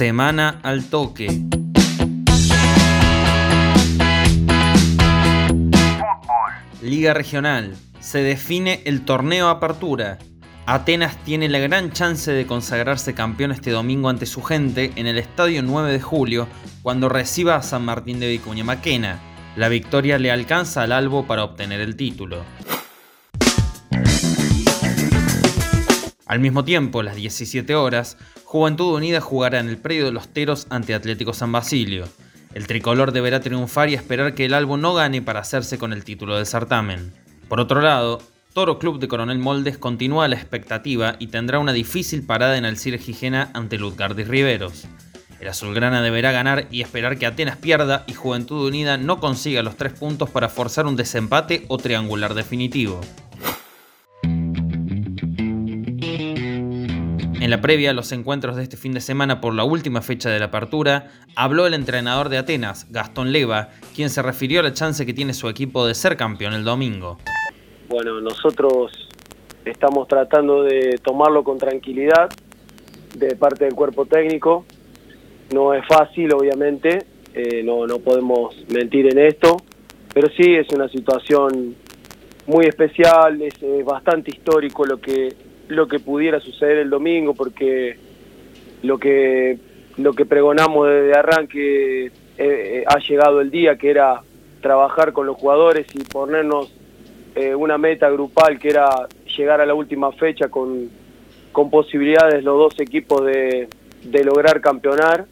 Semana al toque. Liga Regional. Se define el torneo Apertura. Atenas tiene la gran chance de consagrarse campeón este domingo ante su gente en el Estadio 9 de Julio cuando reciba a San Martín de Vicuña Maquena. La victoria le alcanza al Albo para obtener el título. Al mismo tiempo, las 17 horas, Juventud Unida jugará en el predio de los Teros ante Atlético San Basilio. El tricolor deberá triunfar y esperar que el Albo no gane para hacerse con el título del certamen. Por otro lado, Toro Club de Coronel Moldes continúa la expectativa y tendrá una difícil parada en Alcire Gijena ante Lutgardis Riveros. El azulgrana deberá ganar y esperar que Atenas pierda y Juventud Unida no consiga los tres puntos para forzar un desempate o triangular definitivo. En la previa a los encuentros de este fin de semana por la última fecha de la apertura, habló el entrenador de Atenas, Gastón Leva, quien se refirió a la chance que tiene su equipo de ser campeón el domingo. Bueno, nosotros estamos tratando de tomarlo con tranquilidad de parte del cuerpo técnico. No es fácil, obviamente, eh, no, no podemos mentir en esto, pero sí es una situación muy especial, es bastante histórico lo que lo que pudiera suceder el domingo, porque lo que, lo que pregonamos desde arranque eh, eh, ha llegado el día, que era trabajar con los jugadores y ponernos eh, una meta grupal, que era llegar a la última fecha con, con posibilidades los dos equipos de, de lograr campeonar.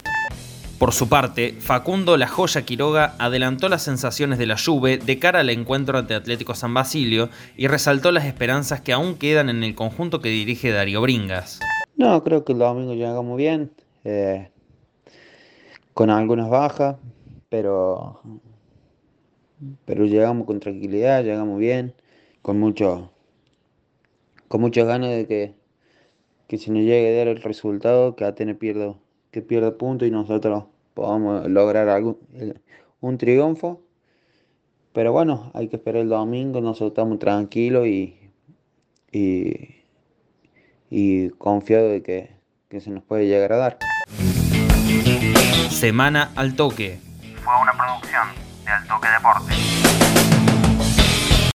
Por su parte, Facundo La Joya Quiroga adelantó las sensaciones de la Juve de cara al encuentro ante Atlético San Basilio y resaltó las esperanzas que aún quedan en el conjunto que dirige Darío Bringas. No, creo que el domingo llegamos bien, eh, con algunas bajas, pero, pero llegamos con tranquilidad, llegamos bien, con mucho, con muchas ganas de que, que se nos llegue a dar el resultado, que Atenas pierda que pierda punto y nosotros podamos lograr algún, un triunfo. Pero bueno, hay que esperar el domingo, nosotros estamos tranquilos y, y, y confiados de que, que se nos puede llegar a dar. Semana al toque. Fue una producción de Al Toque Deportes.